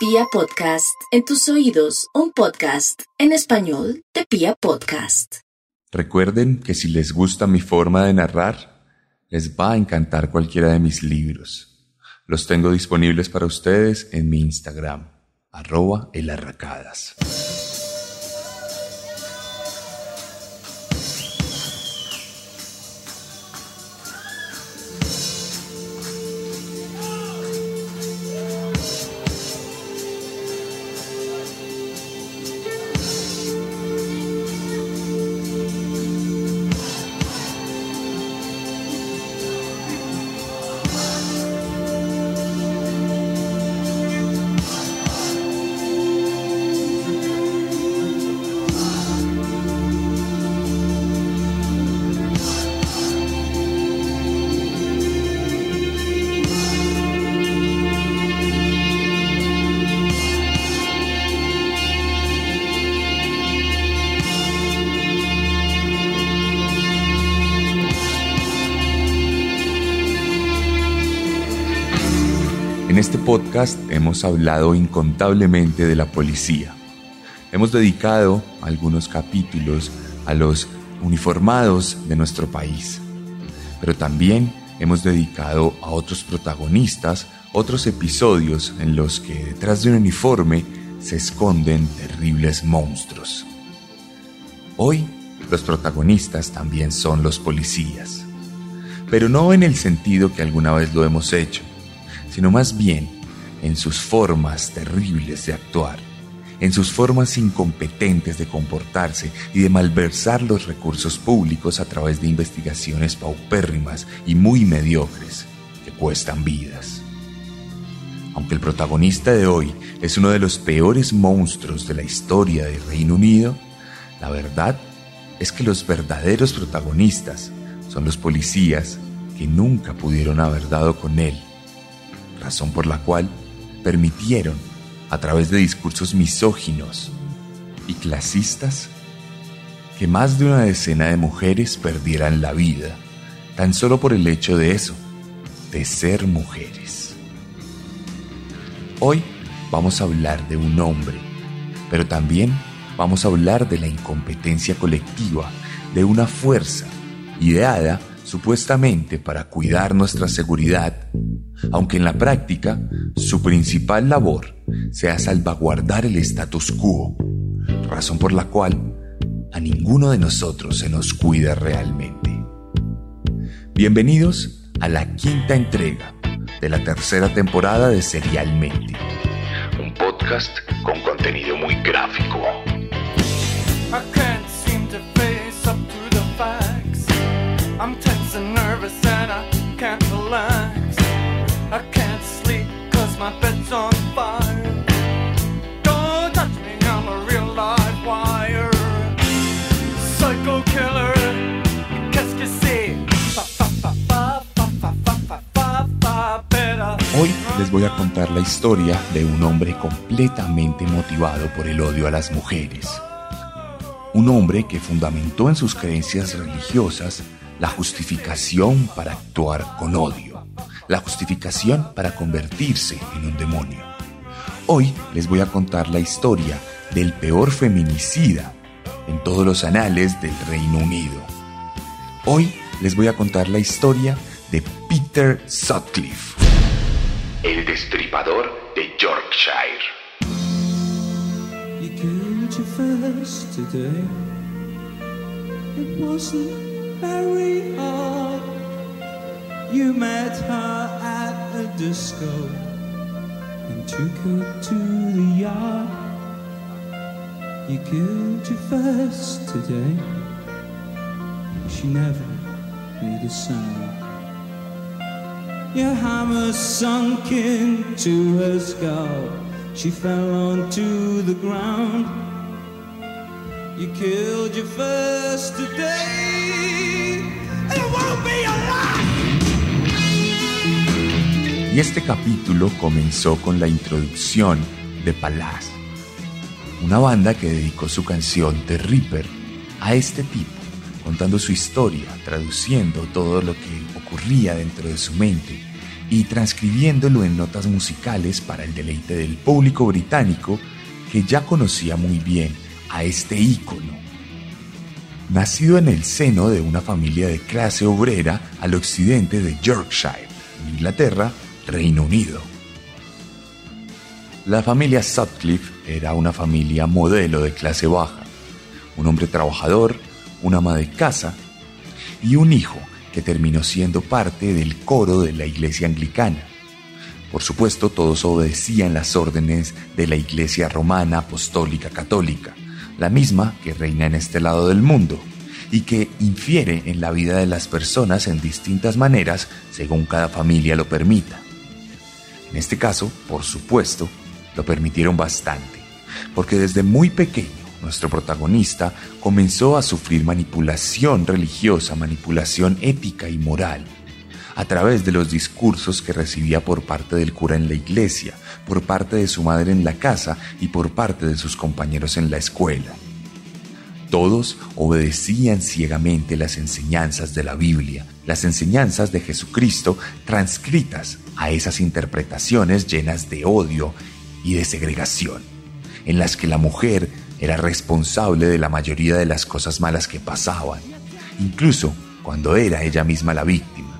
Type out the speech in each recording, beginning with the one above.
Pia Podcast, en tus oídos, un podcast en español de Pia Podcast. Recuerden que si les gusta mi forma de narrar, les va a encantar cualquiera de mis libros. Los tengo disponibles para ustedes en mi Instagram, arroba elarracadas. Podcast hemos hablado incontablemente de la policía. Hemos dedicado algunos capítulos a los uniformados de nuestro país, pero también hemos dedicado a otros protagonistas otros episodios en los que detrás de un uniforme se esconden terribles monstruos. Hoy los protagonistas también son los policías, pero no en el sentido que alguna vez lo hemos hecho sino más bien en sus formas terribles de actuar, en sus formas incompetentes de comportarse y de malversar los recursos públicos a través de investigaciones paupérrimas y muy mediocres que cuestan vidas. Aunque el protagonista de hoy es uno de los peores monstruos de la historia del Reino Unido, la verdad es que los verdaderos protagonistas son los policías que nunca pudieron haber dado con él razón por la cual permitieron, a través de discursos misóginos y clasistas, que más de una decena de mujeres perdieran la vida, tan solo por el hecho de eso, de ser mujeres. Hoy vamos a hablar de un hombre, pero también vamos a hablar de la incompetencia colectiva de una fuerza ideada supuestamente para cuidar nuestra seguridad, aunque en la práctica su principal labor sea salvaguardar el status quo, razón por la cual a ninguno de nosotros se nos cuida realmente. Bienvenidos a la quinta entrega de la tercera temporada de Serialmente, un podcast con contenido muy gráfico. Voy a contar la historia de un hombre completamente motivado por el odio a las mujeres. Un hombre que fundamentó en sus creencias religiosas la justificación para actuar con odio, la justificación para convertirse en un demonio. Hoy les voy a contar la historia del peor feminicida en todos los anales del Reino Unido. Hoy les voy a contar la historia de Peter Sutcliffe, el destripador de Yorkshire. very hard. You met her at disco and took her to the yard. You killed your first today. She never made a sound. Your hammer sunk into her skull. She fell onto the ground. You killed your first today. It won't be Y este capítulo comenzó con la introducción de Palaz, una banda que dedicó su canción The Reaper a este tipo, contando su historia, traduciendo todo lo que ocurría dentro de su mente y transcribiéndolo en notas musicales para el deleite del público británico que ya conocía muy bien a este ícono. Nacido en el seno de una familia de clase obrera al occidente de Yorkshire, Inglaterra, Reino Unido. La familia Sutcliffe era una familia modelo de clase baja, un hombre trabajador, una ama de casa y un hijo que terminó siendo parte del coro de la iglesia anglicana. Por supuesto, todos obedecían las órdenes de la iglesia romana apostólica católica, la misma que reina en este lado del mundo y que infiere en la vida de las personas en distintas maneras según cada familia lo permita. En este caso, por supuesto, lo permitieron bastante, porque desde muy pequeño nuestro protagonista comenzó a sufrir manipulación religiosa, manipulación ética y moral, a través de los discursos que recibía por parte del cura en la iglesia, por parte de su madre en la casa y por parte de sus compañeros en la escuela. Todos obedecían ciegamente las enseñanzas de la Biblia, las enseñanzas de Jesucristo transcritas a esas interpretaciones llenas de odio y de segregación, en las que la mujer era responsable de la mayoría de las cosas malas que pasaban, incluso cuando era ella misma la víctima,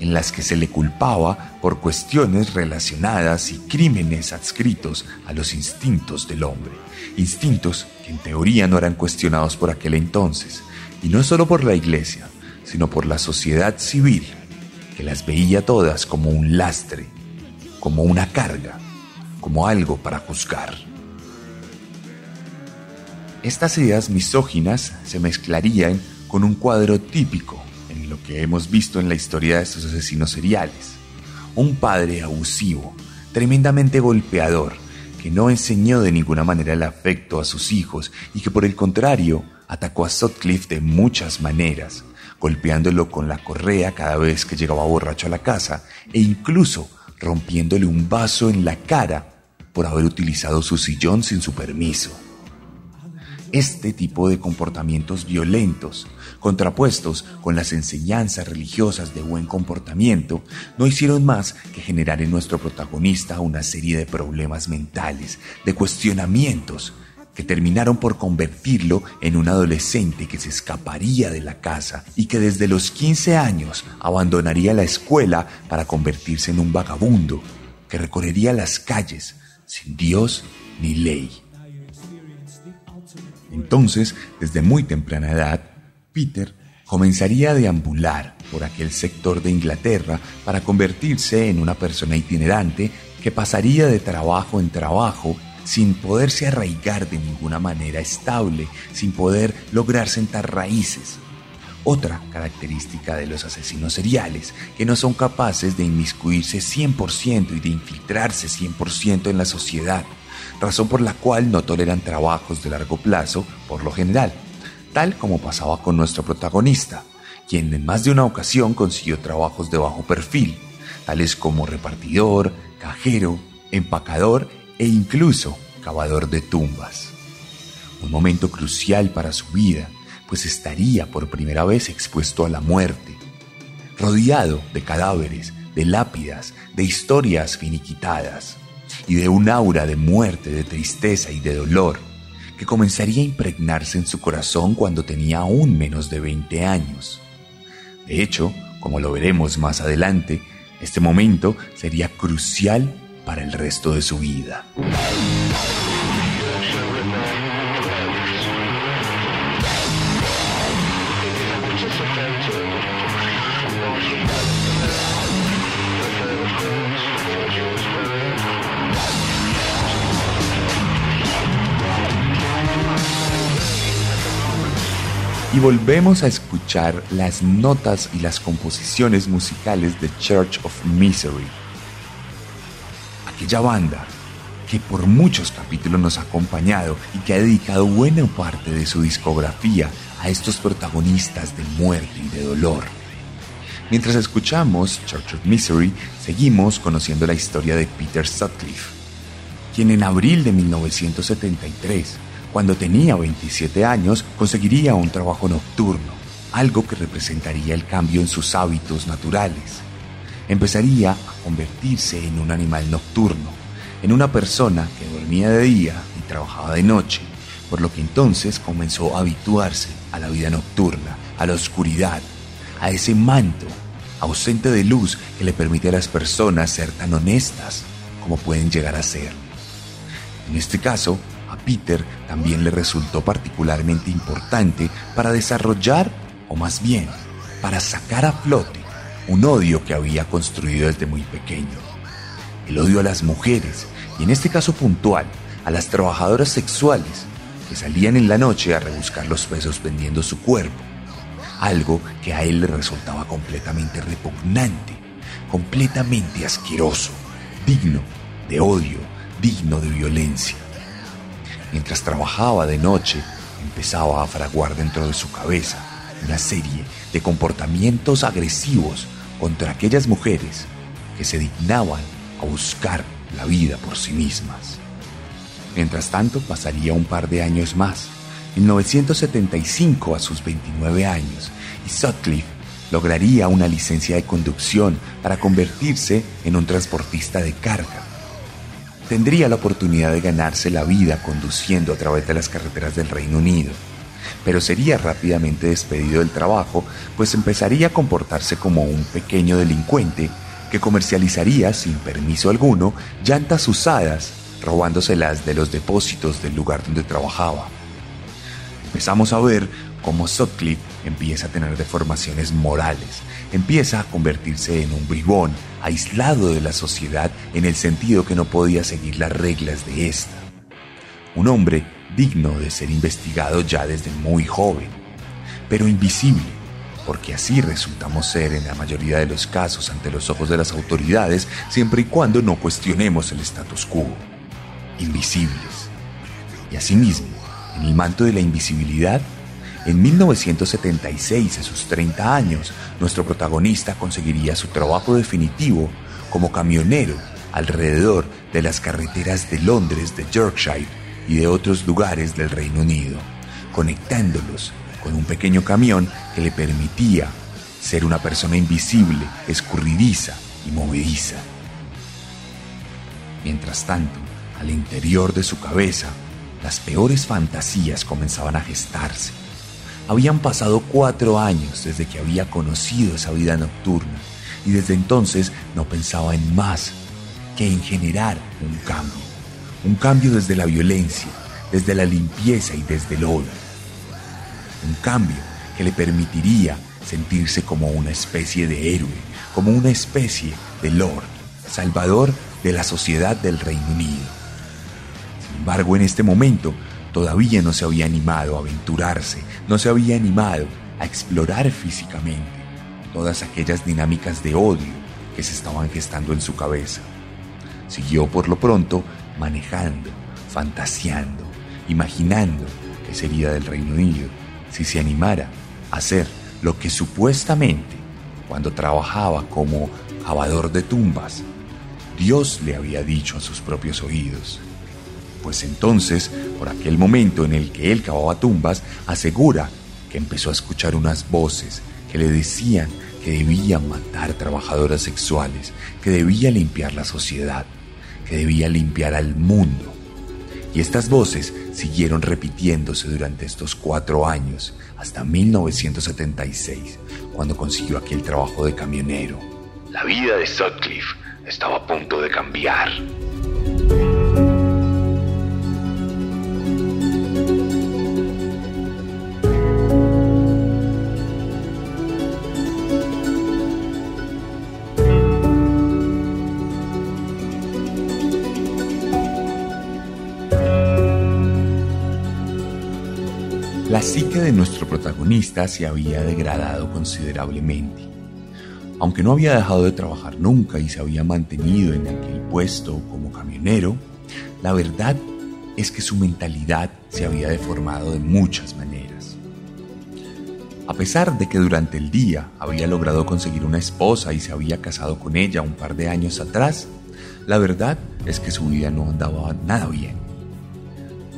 en las que se le culpaba por cuestiones relacionadas y crímenes adscritos a los instintos del hombre, instintos que en teoría no eran cuestionados por aquel entonces, y no solo por la iglesia, sino por la sociedad civil, que las veía todas como un lastre, como una carga, como algo para juzgar. Estas ideas misóginas se mezclarían con un cuadro típico en lo que hemos visto en la historia de estos asesinos seriales. Un padre abusivo, tremendamente golpeador, que no enseñó de ninguna manera el afecto a sus hijos y que por el contrario atacó a Sutcliffe de muchas maneras, golpeándolo con la correa cada vez que llegaba borracho a la casa e incluso rompiéndole un vaso en la cara por haber utilizado su sillón sin su permiso. Este tipo de comportamientos violentos, contrapuestos con las enseñanzas religiosas de buen comportamiento, no hicieron más que generar en nuestro protagonista una serie de problemas mentales, de cuestionamientos, que terminaron por convertirlo en un adolescente que se escaparía de la casa y que desde los 15 años abandonaría la escuela para convertirse en un vagabundo, que recorrería las calles sin Dios ni ley. Entonces, desde muy temprana edad, Peter comenzaría a deambular por aquel sector de Inglaterra para convertirse en una persona itinerante que pasaría de trabajo en trabajo sin poderse arraigar de ninguna manera estable, sin poder lograr sentar raíces. Otra característica de los asesinos seriales, que no son capaces de inmiscuirse 100% y de infiltrarse 100% en la sociedad, razón por la cual no toleran trabajos de largo plazo por lo general, tal como pasaba con nuestro protagonista, quien en más de una ocasión consiguió trabajos de bajo perfil, tales como repartidor, cajero, empacador e incluso cavador de tumbas. Un momento crucial para su vida, pues estaría por primera vez expuesto a la muerte, rodeado de cadáveres, de lápidas, de historias finiquitadas y de un aura de muerte, de tristeza y de dolor que comenzaría a impregnarse en su corazón cuando tenía aún menos de 20 años. De hecho, como lo veremos más adelante, este momento sería crucial para el resto de su vida. Y volvemos a escuchar las notas y las composiciones musicales de Church of Misery. Aquella banda que por muchos capítulos nos ha acompañado y que ha dedicado buena parte de su discografía a estos protagonistas de muerte y de dolor. Mientras escuchamos Church of Misery, seguimos conociendo la historia de Peter Sutcliffe, quien en abril de 1973 cuando tenía 27 años, conseguiría un trabajo nocturno, algo que representaría el cambio en sus hábitos naturales. empezaría a convertirse en un animal nocturno, en una persona que dormía de día y trabajaba de noche, por lo que entonces comenzó a habituarse a la vida nocturna, a la oscuridad, a ese manto ausente de luz que le permite a las personas ser tan honestas como pueden llegar a ser. En este caso, Peter también le resultó particularmente importante para desarrollar, o más bien, para sacar a flote un odio que había construido desde muy pequeño. El odio a las mujeres, y en este caso puntual, a las trabajadoras sexuales que salían en la noche a rebuscar los pesos vendiendo su cuerpo algo que a él le resultaba completamente repugnante, completamente asqueroso, digno de odio, digno de violencia. Mientras trabajaba de noche, empezaba a fraguar dentro de su cabeza una serie de comportamientos agresivos contra aquellas mujeres que se dignaban a buscar la vida por sí mismas. Mientras tanto, pasaría un par de años más 1975 a sus 29 años y Sutcliffe lograría una licencia de conducción para convertirse en un transportista de carga. Tendría la oportunidad de ganarse la vida conduciendo a través de las carreteras del Reino Unido, pero sería rápidamente despedido del trabajo, pues empezaría a comportarse como un pequeño delincuente que comercializaría sin permiso alguno llantas usadas, robándoselas de los depósitos del lugar donde trabajaba. Empezamos a ver cómo Sutcliffe empieza a tener deformaciones morales, empieza a convertirse en un bribón, aislado de la sociedad en el sentido que no podía seguir las reglas de esta. Un hombre digno de ser investigado ya desde muy joven, pero invisible, porque así resultamos ser en la mayoría de los casos ante los ojos de las autoridades, siempre y cuando no cuestionemos el status quo. Invisibles. Y asimismo, en el manto de la invisibilidad, en 1976, a sus 30 años, nuestro protagonista conseguiría su trabajo definitivo como camionero alrededor de las carreteras de Londres, de Yorkshire y de otros lugares del Reino Unido, conectándolos con un pequeño camión que le permitía ser una persona invisible, escurridiza y movediza. Mientras tanto, al interior de su cabeza las peores fantasías comenzaban a gestarse. Habían pasado cuatro años desde que había conocido esa vida nocturna y desde entonces no pensaba en más que en generar un cambio. Un cambio desde la violencia, desde la limpieza y desde el odio. Un cambio que le permitiría sentirse como una especie de héroe, como una especie de lord, salvador de la sociedad del Reino Unido embargo, en este momento todavía no se había animado a aventurarse, no se había animado a explorar físicamente todas aquellas dinámicas de odio que se estaban gestando en su cabeza. Siguió por lo pronto manejando, fantaseando, imaginando qué sería del Reino Unido si se animara a hacer lo que supuestamente, cuando trabajaba como cavador de tumbas, Dios le había dicho a sus propios oídos pues entonces, por aquel momento en el que él cavaba tumbas, asegura que empezó a escuchar unas voces que le decían que debía matar trabajadoras sexuales, que debía limpiar la sociedad, que debía limpiar al mundo. Y estas voces siguieron repitiéndose durante estos cuatro años, hasta 1976, cuando consiguió aquel trabajo de camionero. La vida de Sutcliffe estaba a punto de cambiar. De nuestro protagonista se había degradado considerablemente. Aunque no había dejado de trabajar nunca y se había mantenido en aquel puesto como camionero, la verdad es que su mentalidad se había deformado de muchas maneras. A pesar de que durante el día había logrado conseguir una esposa y se había casado con ella un par de años atrás, la verdad es que su vida no andaba nada bien.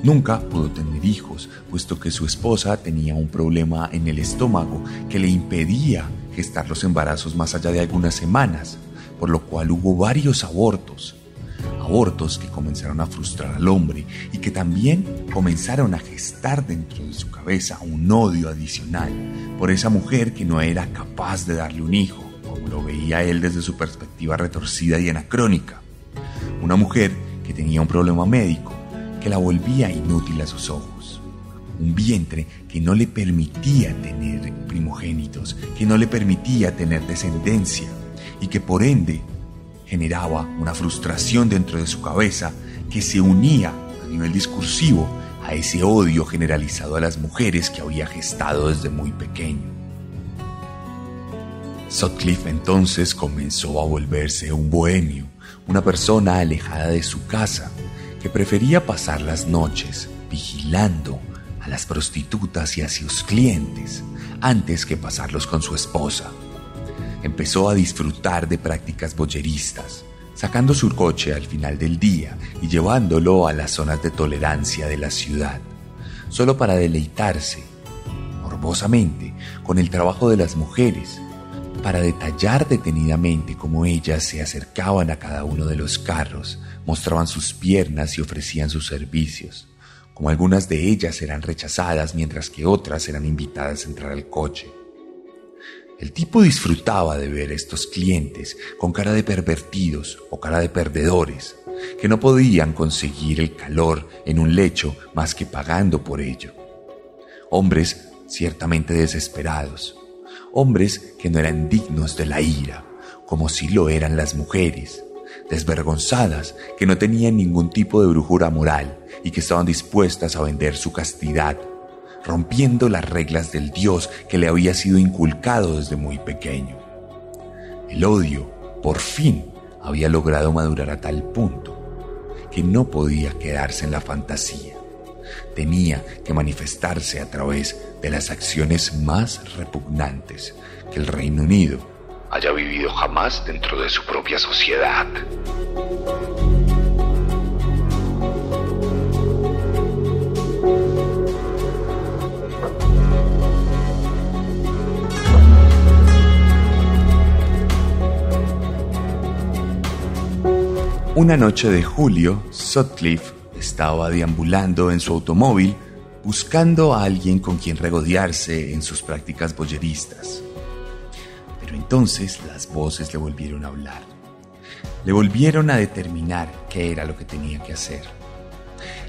Nunca pudo tener hijos, puesto que su esposa tenía un problema en el estómago que le impedía gestar los embarazos más allá de algunas semanas, por lo cual hubo varios abortos. Abortos que comenzaron a frustrar al hombre y que también comenzaron a gestar dentro de su cabeza un odio adicional por esa mujer que no era capaz de darle un hijo, como lo veía él desde su perspectiva retorcida y anacrónica. Una mujer que tenía un problema médico que la volvía inútil a sus ojos. Un vientre que no le permitía tener primogénitos, que no le permitía tener descendencia y que por ende generaba una frustración dentro de su cabeza que se unía a nivel discursivo a ese odio generalizado a las mujeres que había gestado desde muy pequeño. Sutcliffe entonces comenzó a volverse un bohemio, una persona alejada de su casa, prefería pasar las noches vigilando a las prostitutas y a sus clientes antes que pasarlos con su esposa. Empezó a disfrutar de prácticas boyeristas, sacando su coche al final del día y llevándolo a las zonas de tolerancia de la ciudad, solo para deleitarse, morbosamente, con el trabajo de las mujeres, para detallar detenidamente cómo ellas se acercaban a cada uno de los carros, mostraban sus piernas y ofrecían sus servicios, como algunas de ellas eran rechazadas mientras que otras eran invitadas a entrar al coche. El tipo disfrutaba de ver a estos clientes con cara de pervertidos o cara de perdedores, que no podían conseguir el calor en un lecho más que pagando por ello. Hombres ciertamente desesperados, hombres que no eran dignos de la ira, como si lo eran las mujeres, desvergonzadas, que no tenían ningún tipo de brujura moral y que estaban dispuestas a vender su castidad rompiendo las reglas del Dios que le había sido inculcado desde muy pequeño. El odio, por fin, había logrado madurar a tal punto que no podía quedarse en la fantasía. Tenía que manifestarse a través de las acciones más repugnantes que el Reino Unido haya vivido jamás dentro de su propia sociedad. Una noche de julio, Sutcliffe estaba deambulando en su automóvil buscando a alguien con quien regodearse en sus prácticas boyeristas. Entonces las voces le volvieron a hablar. Le volvieron a determinar qué era lo que tenía que hacer.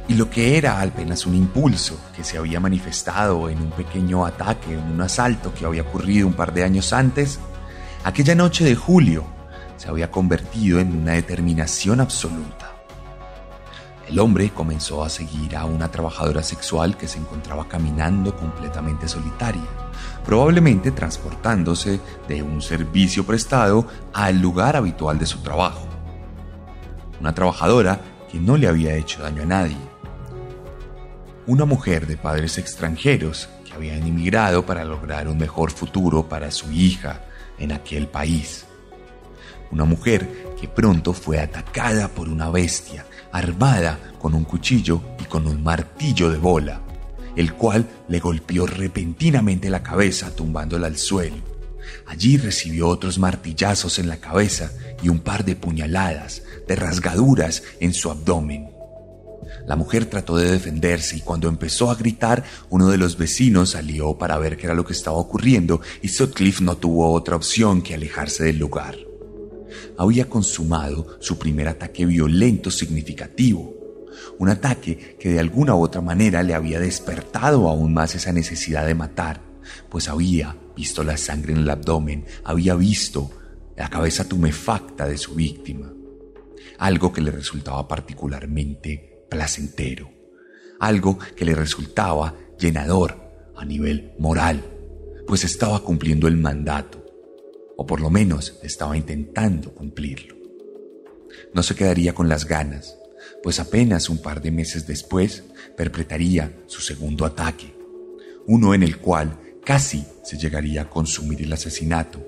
Y lo que era apenas un impulso que se había manifestado en un pequeño ataque, en un asalto que había ocurrido un par de años antes, aquella noche de julio se había convertido en una determinación absoluta. El hombre comenzó a seguir a una trabajadora sexual que se encontraba caminando completamente solitaria, probablemente transportándose de un servicio prestado al lugar habitual de su trabajo. Una trabajadora que no le había hecho daño a nadie. Una mujer de padres extranjeros que habían emigrado para lograr un mejor futuro para su hija en aquel país una mujer que pronto fue atacada por una bestia armada con un cuchillo y con un martillo de bola, el cual le golpeó repentinamente la cabeza tumbándola al suelo. Allí recibió otros martillazos en la cabeza y un par de puñaladas, de rasgaduras en su abdomen. La mujer trató de defenderse y cuando empezó a gritar, uno de los vecinos salió para ver qué era lo que estaba ocurriendo y Sutcliffe no tuvo otra opción que alejarse del lugar había consumado su primer ataque violento significativo. Un ataque que de alguna u otra manera le había despertado aún más esa necesidad de matar, pues había visto la sangre en el abdomen, había visto la cabeza tumefacta de su víctima. Algo que le resultaba particularmente placentero, algo que le resultaba llenador a nivel moral, pues estaba cumpliendo el mandato o por lo menos estaba intentando cumplirlo. No se quedaría con las ganas, pues apenas un par de meses después perpetraría su segundo ataque, uno en el cual casi se llegaría a consumir el asesinato,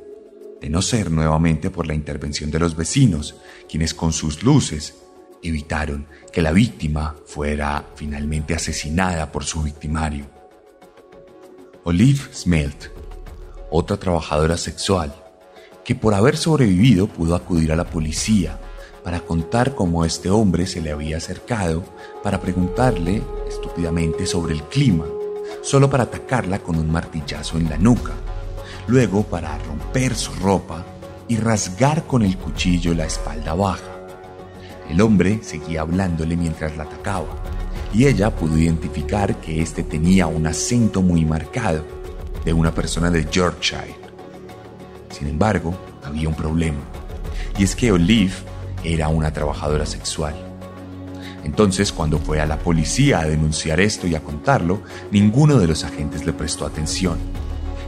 de no ser nuevamente por la intervención de los vecinos, quienes con sus luces evitaron que la víctima fuera finalmente asesinada por su victimario. Olive Smelt, otra trabajadora sexual, que por haber sobrevivido pudo acudir a la policía para contar cómo este hombre se le había acercado para preguntarle estúpidamente sobre el clima, solo para atacarla con un martillazo en la nuca, luego para romper su ropa y rasgar con el cuchillo la espalda baja. El hombre seguía hablándole mientras la atacaba, y ella pudo identificar que éste tenía un acento muy marcado de una persona de Yorkshire. Sin embargo, había un problema, y es que Olive era una trabajadora sexual. Entonces, cuando fue a la policía a denunciar esto y a contarlo, ninguno de los agentes le prestó atención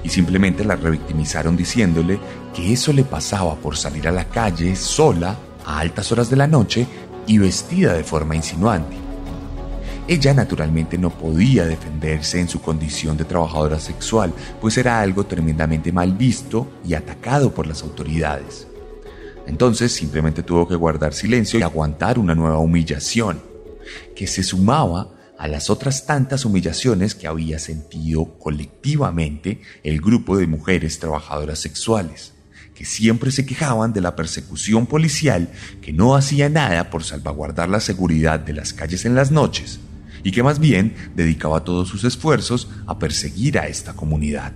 y simplemente la revictimizaron diciéndole que eso le pasaba por salir a la calle sola a altas horas de la noche y vestida de forma insinuante. Ella naturalmente no podía defenderse en su condición de trabajadora sexual, pues era algo tremendamente mal visto y atacado por las autoridades. Entonces simplemente tuvo que guardar silencio y aguantar una nueva humillación, que se sumaba a las otras tantas humillaciones que había sentido colectivamente el grupo de mujeres trabajadoras sexuales que siempre se quejaban de la persecución policial, que no hacía nada por salvaguardar la seguridad de las calles en las noches, y que más bien dedicaba todos sus esfuerzos a perseguir a esta comunidad.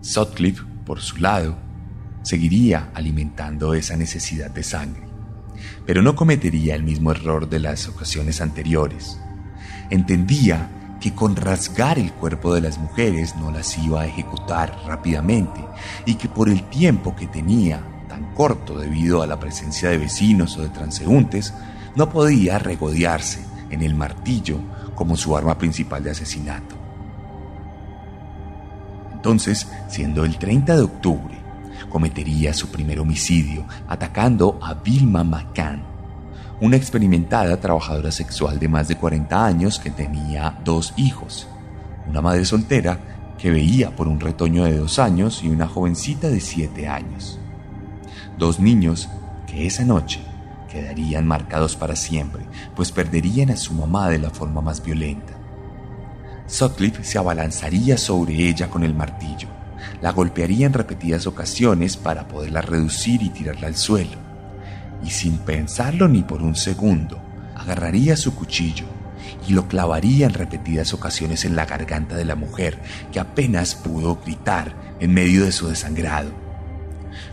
Sutcliffe, por su lado, seguiría alimentando esa necesidad de sangre, pero no cometería el mismo error de las ocasiones anteriores. Entendía que con rasgar el cuerpo de las mujeres no las iba a ejecutar rápidamente y que por el tiempo que tenía, tan corto debido a la presencia de vecinos o de transeúntes, no podía regodearse en el martillo como su arma principal de asesinato. Entonces, siendo el 30 de octubre, cometería su primer homicidio atacando a Vilma McCann, una experimentada trabajadora sexual de más de 40 años que tenía dos hijos, una madre soltera que veía por un retoño de dos años y una jovencita de siete años. Dos niños que esa noche quedarían marcados para siempre, pues perderían a su mamá de la forma más violenta. Sutcliffe se abalanzaría sobre ella con el martillo, la golpearía en repetidas ocasiones para poderla reducir y tirarla al suelo y sin pensarlo ni por un segundo, agarraría su cuchillo y lo clavaría en repetidas ocasiones en la garganta de la mujer, que apenas pudo gritar en medio de su desangrado.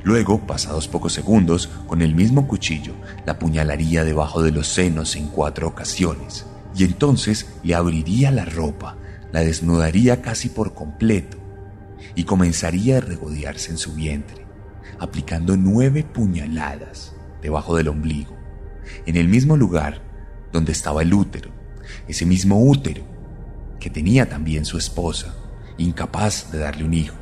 Luego, pasados pocos segundos, con el mismo cuchillo, la apuñalaría debajo de los senos en cuatro ocasiones, y entonces le abriría la ropa, la desnudaría casi por completo, y comenzaría a regodearse en su vientre, aplicando nueve puñaladas debajo del ombligo, en el mismo lugar donde estaba el útero, ese mismo útero que tenía también su esposa, incapaz de darle un hijo.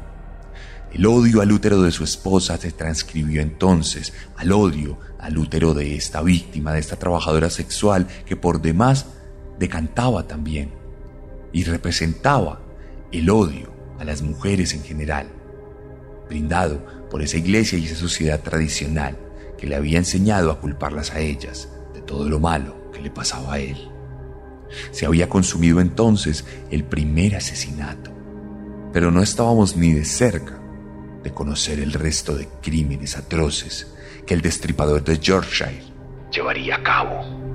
El odio al útero de su esposa se transcribió entonces al odio al útero de esta víctima, de esta trabajadora sexual que por demás decantaba también y representaba el odio a las mujeres en general, brindado por esa iglesia y esa sociedad tradicional que le había enseñado a culparlas a ellas de todo lo malo que le pasaba a él. Se había consumido entonces el primer asesinato, pero no estábamos ni de cerca de conocer el resto de crímenes atroces que el destripador de Yorkshire llevaría a cabo.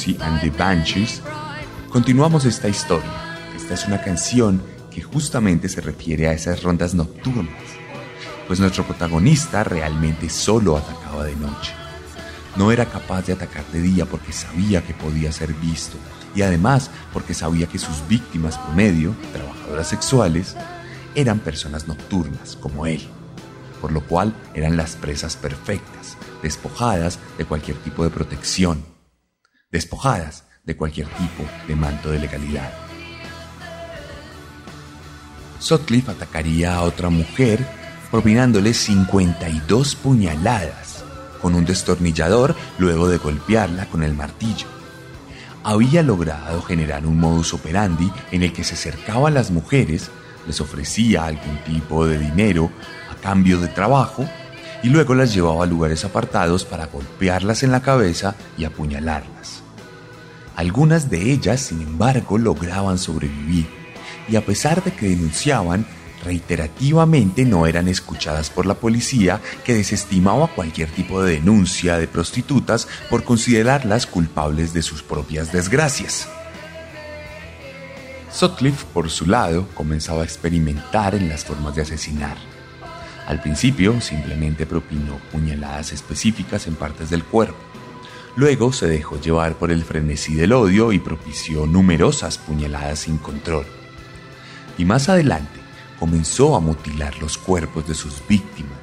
Siouxsie and the Banshees, continuamos esta historia. Esta es una canción que justamente se refiere a esas rondas nocturnas, pues nuestro protagonista realmente solo atacaba de noche. No era capaz de atacar de día porque sabía que podía ser visto y además porque sabía que sus víctimas promedio, trabajadoras sexuales, eran personas nocturnas como él, por lo cual eran las presas perfectas, despojadas de cualquier tipo de protección, despojadas de cualquier tipo de manto de legalidad. Sutcliffe atacaría a otra mujer propinándole 52 puñaladas con un destornillador luego de golpearla con el martillo. Había logrado generar un modus operandi en el que se acercaba a las mujeres, les ofrecía algún tipo de dinero a cambio de trabajo y luego las llevaba a lugares apartados para golpearlas en la cabeza y apuñalarlas. Algunas de ellas, sin embargo, lograban sobrevivir y a pesar de que denunciaban, reiterativamente no eran escuchadas por la policía que desestimaba cualquier tipo de denuncia de prostitutas por considerarlas culpables de sus propias desgracias. Sutcliffe, por su lado, comenzaba a experimentar en las formas de asesinar. Al principio simplemente propinó puñaladas específicas en partes del cuerpo. Luego se dejó llevar por el frenesí del odio y propició numerosas puñaladas sin control. Y más adelante, comenzó a mutilar los cuerpos de sus víctimas,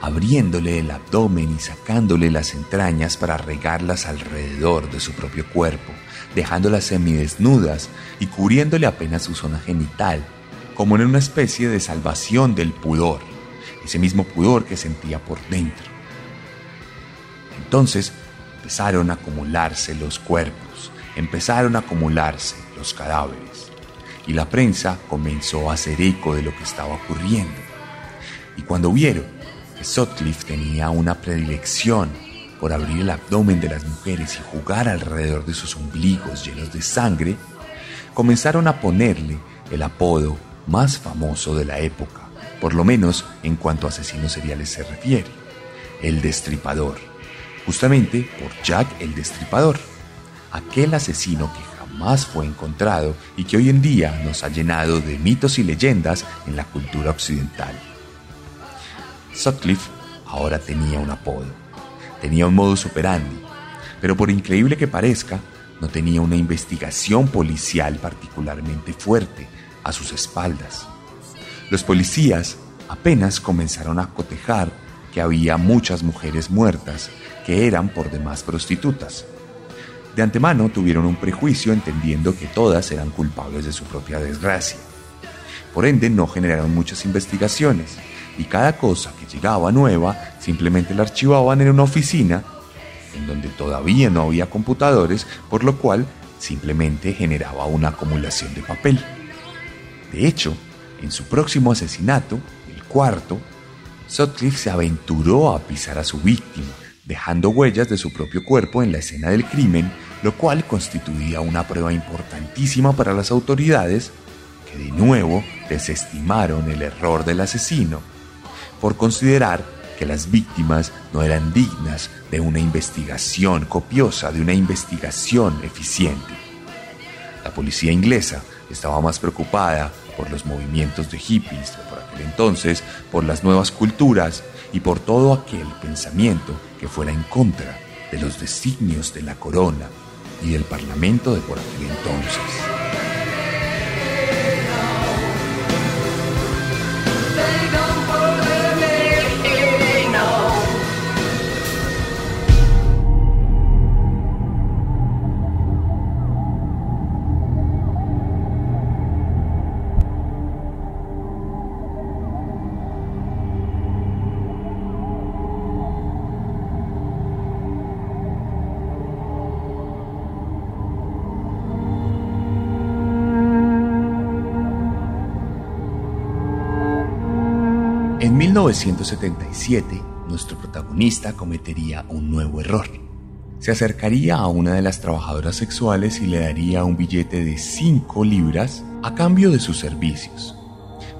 abriéndole el abdomen y sacándole las entrañas para regarlas alrededor de su propio cuerpo, dejándolas semidesnudas y cubriéndole apenas su zona genital, como en una especie de salvación del pudor, ese mismo pudor que sentía por dentro. Entonces empezaron a acumularse los cuerpos, empezaron a acumularse los cadáveres y la prensa comenzó a hacer eco de lo que estaba ocurriendo. Y cuando vieron que Sutcliffe tenía una predilección por abrir el abdomen de las mujeres y jugar alrededor de sus ombligos llenos de sangre, comenzaron a ponerle el apodo más famoso de la época, por lo menos en cuanto a asesinos seriales se refiere, el destripador, justamente por Jack el destripador, aquel asesino que más fue encontrado y que hoy en día nos ha llenado de mitos y leyendas en la cultura occidental. Sutcliffe ahora tenía un apodo, tenía un modus operandi, pero por increíble que parezca, no tenía una investigación policial particularmente fuerte a sus espaldas. Los policías apenas comenzaron a cotejar que había muchas mujeres muertas que eran por demás prostitutas de antemano tuvieron un prejuicio entendiendo que todas eran culpables de su propia desgracia. Por ende, no generaron muchas investigaciones y cada cosa que llegaba nueva simplemente la archivaban en una oficina en donde todavía no había computadores, por lo cual simplemente generaba una acumulación de papel. De hecho, en su próximo asesinato, el cuarto, Sutcliffe se aventuró a pisar a su víctima, dejando huellas de su propio cuerpo en la escena del crimen lo cual constituía una prueba importantísima para las autoridades que de nuevo desestimaron el error del asesino por considerar que las víctimas no eran dignas de una investigación copiosa, de una investigación eficiente. La policía inglesa estaba más preocupada por los movimientos de hippies por aquel entonces, por las nuevas culturas y por todo aquel pensamiento que fuera en contra de los designios de la corona y del Parlamento de por aquel entonces. 1977, nuestro protagonista cometería un nuevo error. Se acercaría a una de las trabajadoras sexuales y le daría un billete de 5 libras a cambio de sus servicios,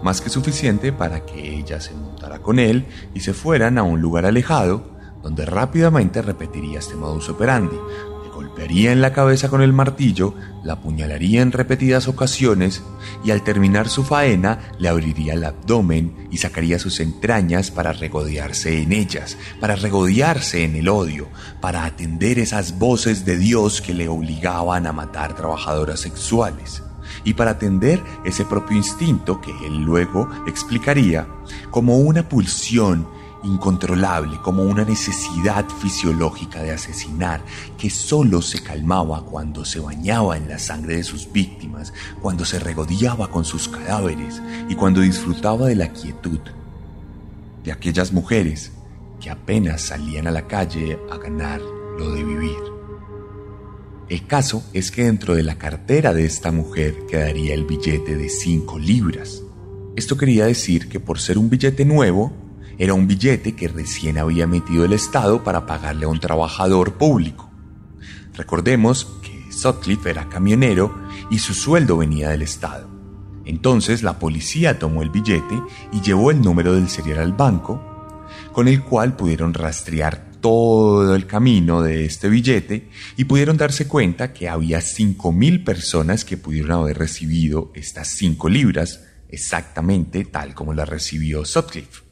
más que suficiente para que ella se montara con él y se fueran a un lugar alejado donde rápidamente repetiría este modus operandi, golpearía en la cabeza con el martillo, la apuñalaría en repetidas ocasiones y al terminar su faena le abriría el abdomen y sacaría sus entrañas para regodearse en ellas, para regodearse en el odio, para atender esas voces de Dios que le obligaban a matar trabajadoras sexuales. Y para atender ese propio instinto que él luego explicaría como una pulsión incontrolable, como una necesidad fisiológica de asesinar, que solo se calmaba cuando se bañaba en la sangre de sus víctimas, cuando se regodeaba con sus cadáveres y cuando disfrutaba de la quietud de aquellas mujeres que apenas salían a la calle a ganar lo de vivir. El caso es que dentro de la cartera de esta mujer quedaría el billete de 5 libras. Esto quería decir que por ser un billete nuevo, era un billete que recién había metido el Estado para pagarle a un trabajador público. Recordemos que Sutcliffe era camionero y su sueldo venía del Estado. Entonces la policía tomó el billete y llevó el número del serial al banco, con el cual pudieron rastrear todo el camino de este billete y pudieron darse cuenta que había 5.000 personas que pudieron haber recibido estas 5 libras exactamente tal como las recibió Sutcliffe.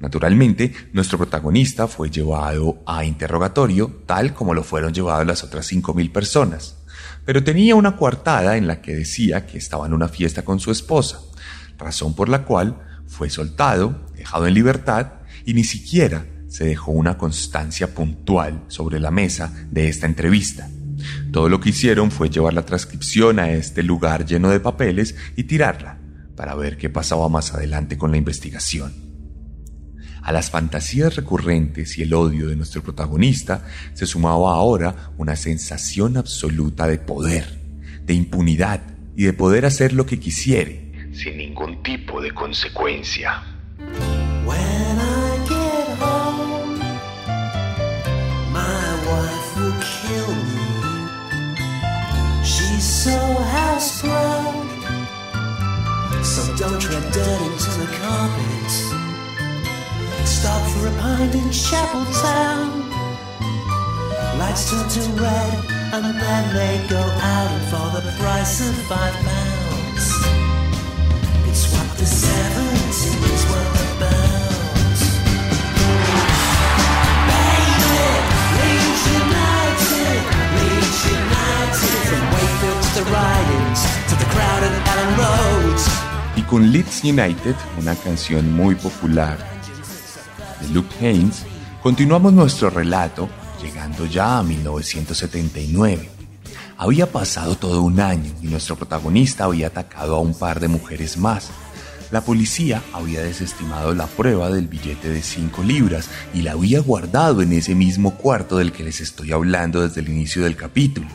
Naturalmente, nuestro protagonista fue llevado a interrogatorio tal como lo fueron llevadas las otras 5.000 personas, pero tenía una coartada en la que decía que estaba en una fiesta con su esposa, razón por la cual fue soltado, dejado en libertad y ni siquiera se dejó una constancia puntual sobre la mesa de esta entrevista. Todo lo que hicieron fue llevar la transcripción a este lugar lleno de papeles y tirarla para ver qué pasaba más adelante con la investigación. A las fantasías recurrentes y el odio de nuestro protagonista se sumaba ahora una sensación absoluta de poder, de impunidad y de poder hacer lo que quisiere, sin ningún tipo de consecuencia. so don't tread dirt into the carpet. Stop for a pint in Chapel Town. Lights turn to red and then they go out for the price of five pounds. It's what the seventies were about. Baby, Leeds United, Leeds United. From Wakefield to the Ridings to the crowded Ellen Roads. Y con Leeds United, una canción muy popular de Luke Haynes, continuamos nuestro relato llegando ya a 1979. Había pasado todo un año y nuestro protagonista había atacado a un par de mujeres más. La policía había desestimado la prueba del billete de 5 libras y la había guardado en ese mismo cuarto del que les estoy hablando desde el inicio del capítulo.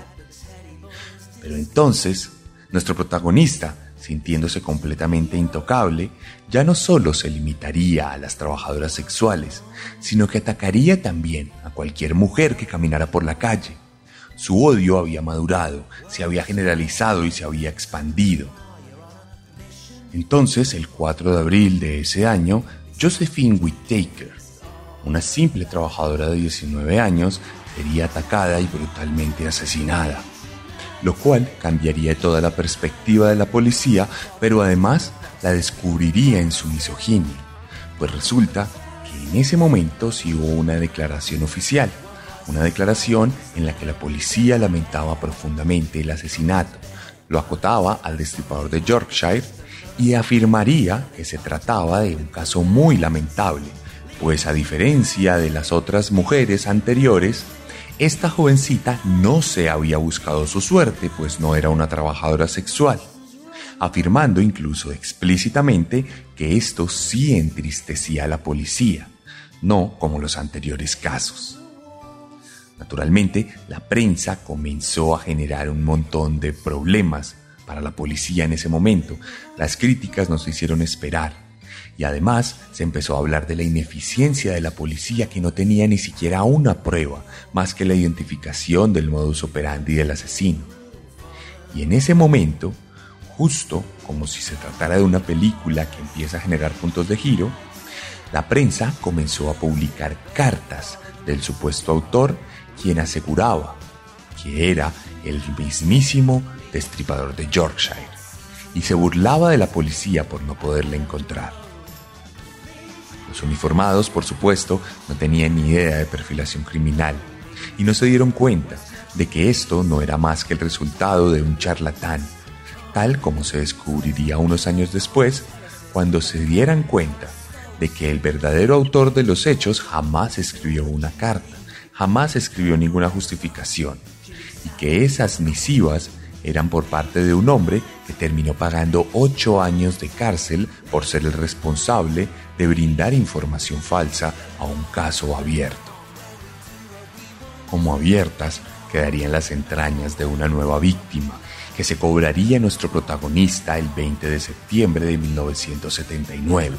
Pero entonces, nuestro protagonista sintiéndose completamente intocable, ya no solo se limitaría a las trabajadoras sexuales, sino que atacaría también a cualquier mujer que caminara por la calle. Su odio había madurado, se había generalizado y se había expandido. Entonces, el 4 de abril de ese año, Josephine Whittaker, una simple trabajadora de 19 años, sería atacada y brutalmente asesinada lo cual cambiaría toda la perspectiva de la policía, pero además la descubriría en su misoginia, pues resulta que en ese momento sí hubo una declaración oficial, una declaración en la que la policía lamentaba profundamente el asesinato, lo acotaba al destripador de Yorkshire y afirmaría que se trataba de un caso muy lamentable, pues a diferencia de las otras mujeres anteriores, esta jovencita no se había buscado su suerte, pues no era una trabajadora sexual, afirmando incluso explícitamente que esto sí entristecía a la policía, no como los anteriores casos. Naturalmente, la prensa comenzó a generar un montón de problemas para la policía en ese momento. Las críticas nos hicieron esperar y además se empezó a hablar de la ineficiencia de la policía que no tenía ni siquiera una prueba más que la identificación del modus operandi del asesino. Y en ese momento, justo como si se tratara de una película que empieza a generar puntos de giro, la prensa comenzó a publicar cartas del supuesto autor quien aseguraba que era el mismísimo destripador de Yorkshire, y se burlaba de la policía por no poderle encontrar. Los uniformados, por supuesto, no tenían ni idea de perfilación criminal. Y no se dieron cuenta de que esto no era más que el resultado de un charlatán, tal como se descubriría unos años después cuando se dieran cuenta de que el verdadero autor de los hechos jamás escribió una carta, jamás escribió ninguna justificación, y que esas misivas eran por parte de un hombre que terminó pagando ocho años de cárcel por ser el responsable de brindar información falsa a un caso abierto. Como abiertas quedarían las entrañas de una nueva víctima que se cobraría nuestro protagonista el 20 de septiembre de 1979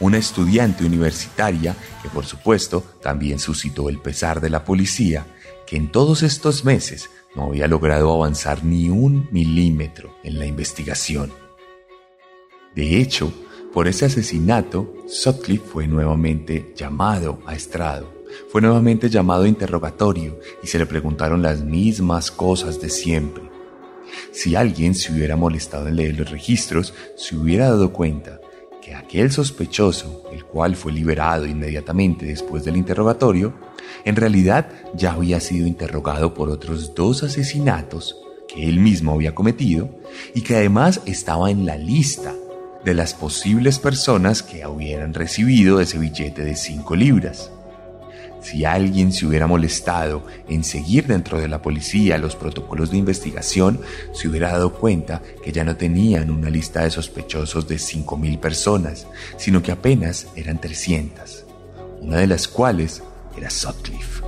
una estudiante universitaria que por supuesto también suscitó el pesar de la policía, que en todos estos meses no había logrado avanzar ni un milímetro en la investigación. De hecho, por ese asesinato, Sutcliffe fue nuevamente llamado a estrado, fue nuevamente llamado a interrogatorio y se le preguntaron las mismas cosas de siempre. Si alguien se hubiera molestado en leer los registros, se hubiera dado cuenta que aquel sospechoso, el cual fue liberado inmediatamente después del interrogatorio, en realidad ya había sido interrogado por otros dos asesinatos que él mismo había cometido y que además estaba en la lista de las posibles personas que hubieran recibido ese billete de 5 libras. Si alguien se hubiera molestado en seguir dentro de la policía los protocolos de investigación, se hubiera dado cuenta que ya no tenían una lista de sospechosos de 5.000 personas, sino que apenas eran 300, una de las cuales era Sutcliffe.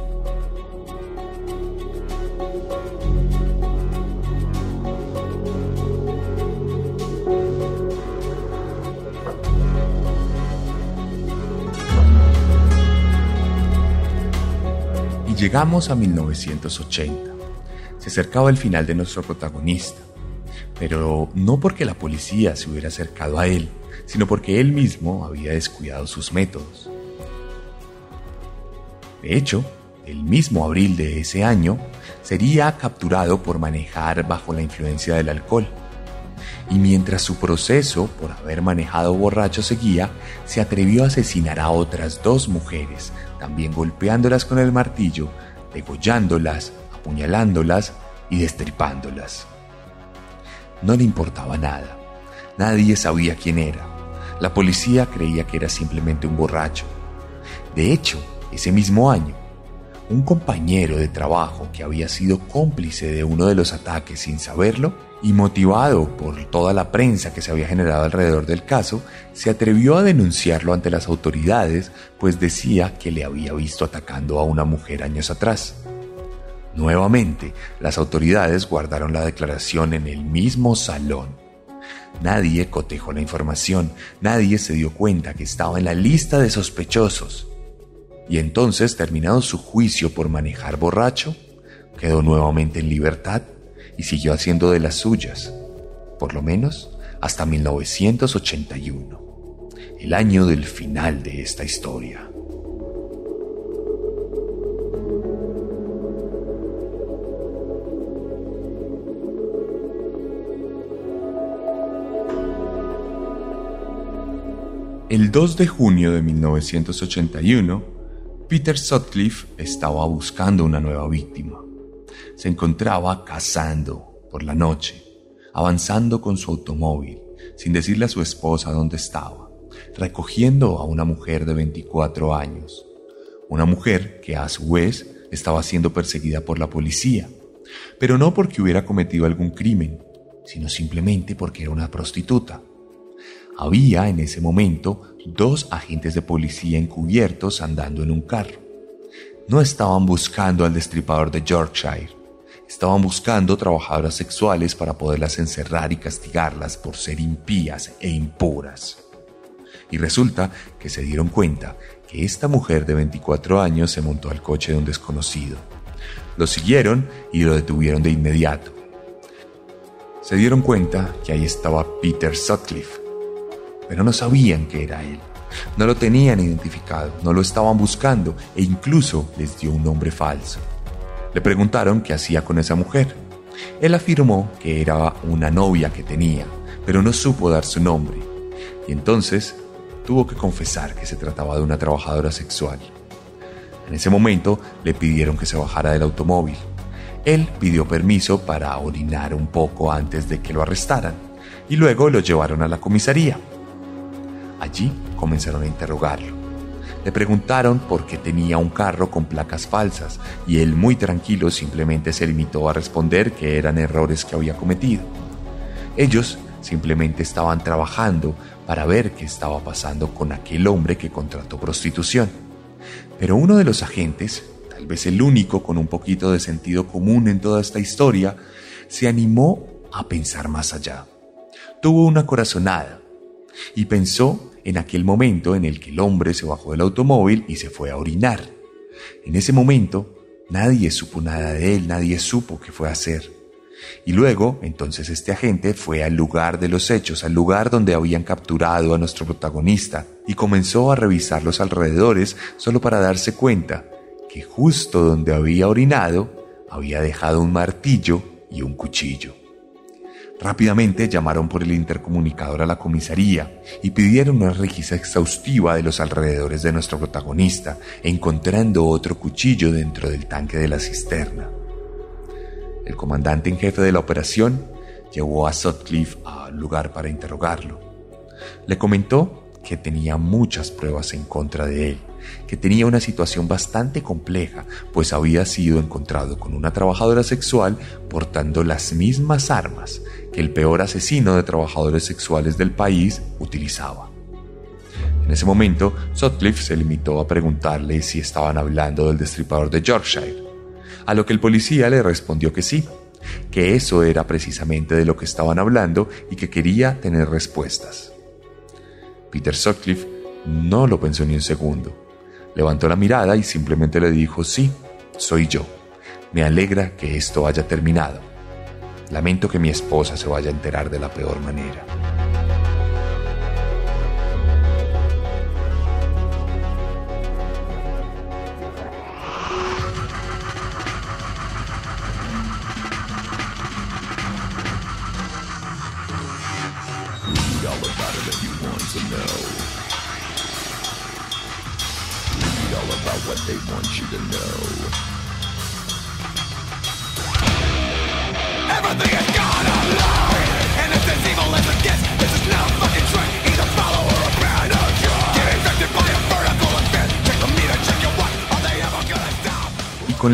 llegamos a 1980. Se acercaba el final de nuestro protagonista, pero no porque la policía se hubiera acercado a él, sino porque él mismo había descuidado sus métodos. De hecho, el mismo abril de ese año, sería capturado por manejar bajo la influencia del alcohol. Y mientras su proceso por haber manejado borracho seguía, se atrevió a asesinar a otras dos mujeres, también golpeándolas con el martillo, degollándolas, apuñalándolas y destripándolas. No le importaba nada. Nadie sabía quién era. La policía creía que era simplemente un borracho. De hecho, ese mismo año, un compañero de trabajo que había sido cómplice de uno de los ataques sin saberlo, y motivado por toda la prensa que se había generado alrededor del caso, se atrevió a denunciarlo ante las autoridades, pues decía que le había visto atacando a una mujer años atrás. Nuevamente, las autoridades guardaron la declaración en el mismo salón. Nadie cotejó la información, nadie se dio cuenta que estaba en la lista de sospechosos. Y entonces, terminado su juicio por manejar borracho, quedó nuevamente en libertad y siguió haciendo de las suyas, por lo menos hasta 1981, el año del final de esta historia. El 2 de junio de 1981, Peter Sutcliffe estaba buscando una nueva víctima se encontraba cazando por la noche, avanzando con su automóvil, sin decirle a su esposa dónde estaba, recogiendo a una mujer de 24 años, una mujer que a su vez estaba siendo perseguida por la policía, pero no porque hubiera cometido algún crimen, sino simplemente porque era una prostituta. Había en ese momento dos agentes de policía encubiertos andando en un carro. No estaban buscando al destripador de Yorkshire, estaban buscando trabajadoras sexuales para poderlas encerrar y castigarlas por ser impías e impuras. Y resulta que se dieron cuenta que esta mujer de 24 años se montó al coche de un desconocido. Lo siguieron y lo detuvieron de inmediato. Se dieron cuenta que ahí estaba Peter Sutcliffe, pero no sabían que era él. No lo tenían identificado, no lo estaban buscando e incluso les dio un nombre falso. Le preguntaron qué hacía con esa mujer. Él afirmó que era una novia que tenía, pero no supo dar su nombre. Y entonces tuvo que confesar que se trataba de una trabajadora sexual. En ese momento le pidieron que se bajara del automóvil. Él pidió permiso para orinar un poco antes de que lo arrestaran y luego lo llevaron a la comisaría. Allí comenzaron a interrogarlo. Le preguntaron por qué tenía un carro con placas falsas y él muy tranquilo simplemente se limitó a responder que eran errores que había cometido. Ellos simplemente estaban trabajando para ver qué estaba pasando con aquel hombre que contrató prostitución. Pero uno de los agentes, tal vez el único con un poquito de sentido común en toda esta historia, se animó a pensar más allá. Tuvo una corazonada y pensó en aquel momento en el que el hombre se bajó del automóvil y se fue a orinar. En ese momento, nadie supo nada de él, nadie supo qué fue a hacer. Y luego, entonces este agente fue al lugar de los hechos, al lugar donde habían capturado a nuestro protagonista, y comenzó a revisar los alrededores solo para darse cuenta que justo donde había orinado había dejado un martillo y un cuchillo. Rápidamente llamaron por el intercomunicador a la comisaría y pidieron una requisa exhaustiva de los alrededores de nuestro protagonista, encontrando otro cuchillo dentro del tanque de la cisterna. El comandante en jefe de la operación llevó a Sutcliffe al lugar para interrogarlo. Le comentó que tenía muchas pruebas en contra de él, que tenía una situación bastante compleja, pues había sido encontrado con una trabajadora sexual portando las mismas armas que el peor asesino de trabajadores sexuales del país utilizaba. En ese momento, Sutcliffe se limitó a preguntarle si estaban hablando del destripador de Yorkshire, a lo que el policía le respondió que sí, que eso era precisamente de lo que estaban hablando y que quería tener respuestas. Peter Sutcliffe no lo pensó ni un segundo. Levantó la mirada y simplemente le dijo, sí, soy yo. Me alegra que esto haya terminado. Lamento que mi esposa se vaya a enterar de la peor manera.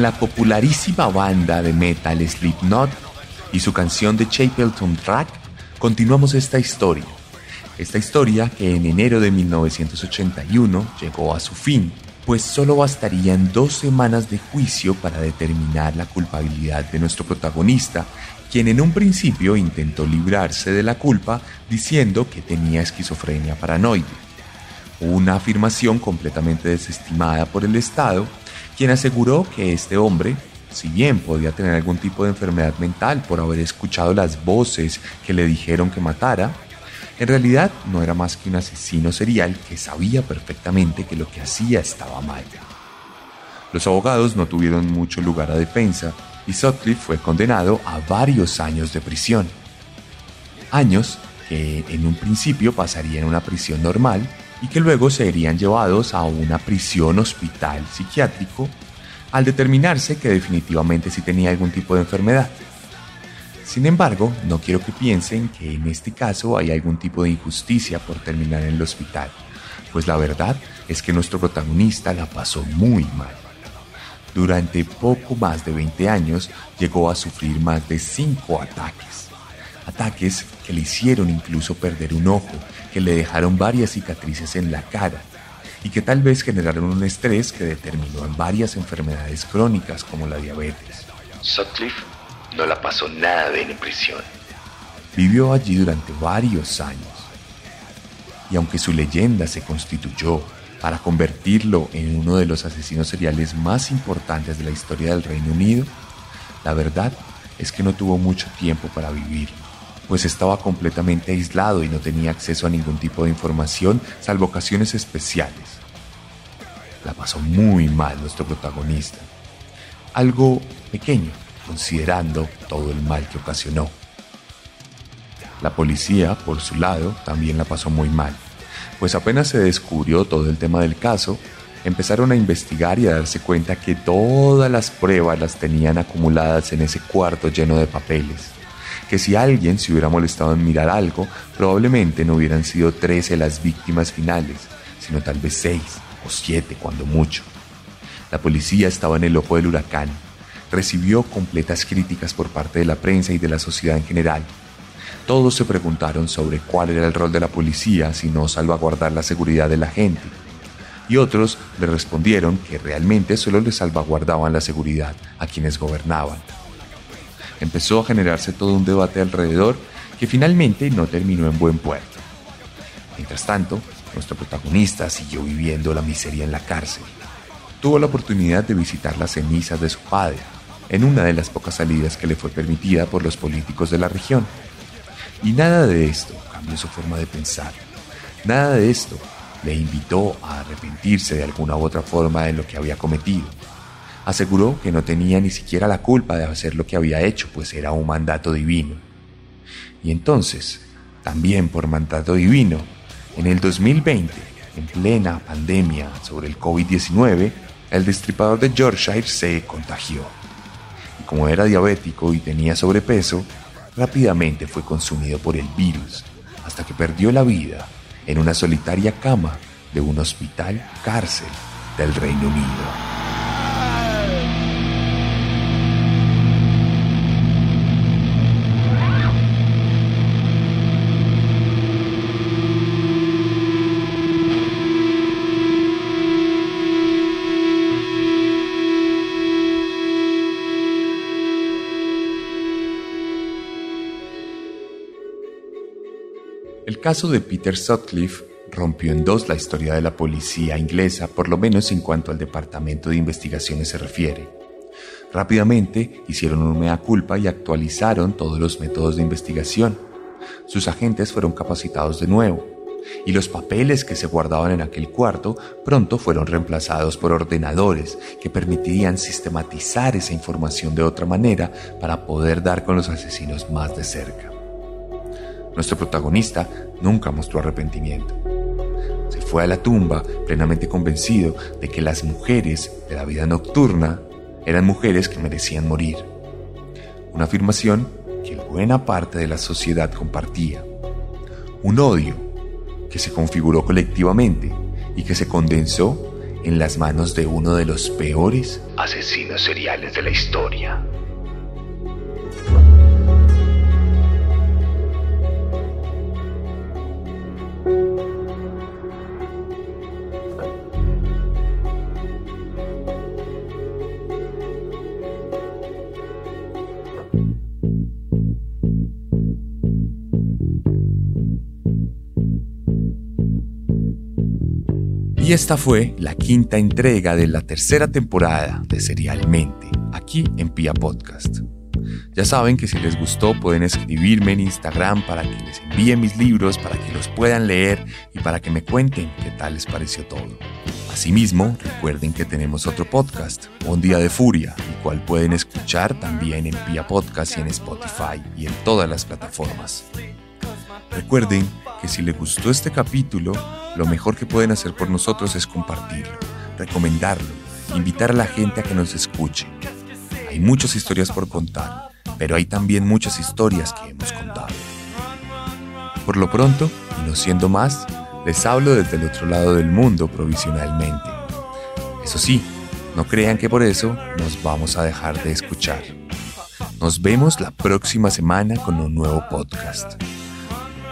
La popularísima banda de metal Slipknot y su canción de Chapelton Track, continuamos esta historia. Esta historia que en enero de 1981 llegó a su fin, pues solo bastarían dos semanas de juicio para determinar la culpabilidad de nuestro protagonista, quien en un principio intentó librarse de la culpa diciendo que tenía esquizofrenia paranoide. Una afirmación completamente desestimada por el Estado, quien aseguró que este hombre, si bien podía tener algún tipo de enfermedad mental por haber escuchado las voces que le dijeron que matara, en realidad no era más que un asesino serial que sabía perfectamente que lo que hacía estaba mal. Los abogados no tuvieron mucho lugar a defensa y Sutcliffe fue condenado a varios años de prisión. Años que en un principio pasarían en una prisión normal y que luego serían llevados a una prisión hospital psiquiátrico al determinarse que definitivamente sí tenía algún tipo de enfermedad. Sin embargo, no quiero que piensen que en este caso hay algún tipo de injusticia por terminar en el hospital, pues la verdad es que nuestro protagonista la pasó muy mal. Durante poco más de 20 años llegó a sufrir más de 5 ataques. Ataques que le hicieron incluso perder un ojo, que le dejaron varias cicatrices en la cara y que tal vez generaron un estrés que determinó en varias enfermedades crónicas como la diabetes. Sutcliffe no la pasó nada bien en prisión. Vivió allí durante varios años. Y aunque su leyenda se constituyó para convertirlo en uno de los asesinos seriales más importantes de la historia del Reino Unido, la verdad es que no tuvo mucho tiempo para vivir, pues estaba completamente aislado y no tenía acceso a ningún tipo de información salvo ocasiones especiales. La pasó muy mal nuestro protagonista. Algo pequeño, considerando todo el mal que ocasionó. La policía, por su lado, también la pasó muy mal, pues apenas se descubrió todo el tema del caso, empezaron a investigar y a darse cuenta que todas las pruebas las tenían acumuladas en ese cuarto lleno de papeles. Que si alguien se hubiera molestado en mirar algo, probablemente no hubieran sido 13 las víctimas finales, sino tal vez 6 o 7 cuando mucho. La policía estaba en el ojo del huracán. Recibió completas críticas por parte de la prensa y de la sociedad en general. Todos se preguntaron sobre cuál era el rol de la policía si no salvaguardar la seguridad de la gente y otros le respondieron que realmente solo le salvaguardaban la seguridad a quienes gobernaban. Empezó a generarse todo un debate alrededor que finalmente no terminó en buen puerto. Mientras tanto, nuestro protagonista siguió viviendo la miseria en la cárcel. Tuvo la oportunidad de visitar las cenizas de su padre, en una de las pocas salidas que le fue permitida por los políticos de la región. Y nada de esto cambió su forma de pensar. Nada de esto le invitó a arrepentirse de alguna u otra forma de lo que había cometido. Aseguró que no tenía ni siquiera la culpa de hacer lo que había hecho, pues era un mandato divino. Y entonces, también por mandato divino, en el 2020, en plena pandemia sobre el COVID-19, el destripador de Yorkshire se contagió. Y como era diabético y tenía sobrepeso, rápidamente fue consumido por el virus, hasta que perdió la vida en una solitaria cama de un hospital cárcel del Reino Unido. El caso de Peter Sutcliffe rompió en dos la historia de la policía inglesa, por lo menos en cuanto al Departamento de Investigaciones se refiere. Rápidamente hicieron una mea culpa y actualizaron todos los métodos de investigación. Sus agentes fueron capacitados de nuevo, y los papeles que se guardaban en aquel cuarto pronto fueron reemplazados por ordenadores que permitirían sistematizar esa información de otra manera para poder dar con los asesinos más de cerca. Nuestro protagonista nunca mostró arrepentimiento. Se fue a la tumba plenamente convencido de que las mujeres de la vida nocturna eran mujeres que merecían morir. Una afirmación que buena parte de la sociedad compartía. Un odio que se configuró colectivamente y que se condensó en las manos de uno de los peores asesinos seriales de la historia. Y esta fue la quinta entrega de la tercera temporada de Serialmente, aquí en Pia Podcast. Ya saben que si les gustó pueden escribirme en Instagram para que les envíe mis libros, para que los puedan leer y para que me cuenten qué tal les pareció todo. Asimismo, recuerden que tenemos otro podcast, Un Día de Furia, el cual pueden escuchar también en Pia Podcast y en Spotify y en todas las plataformas. Recuerden que si les gustó este capítulo, lo mejor que pueden hacer por nosotros es compartirlo, recomendarlo, invitar a la gente a que nos escuche. Hay muchas historias por contar, pero hay también muchas historias que hemos contado. Por lo pronto, y no siendo más, les hablo desde el otro lado del mundo provisionalmente. Eso sí, no crean que por eso nos vamos a dejar de escuchar. Nos vemos la próxima semana con un nuevo podcast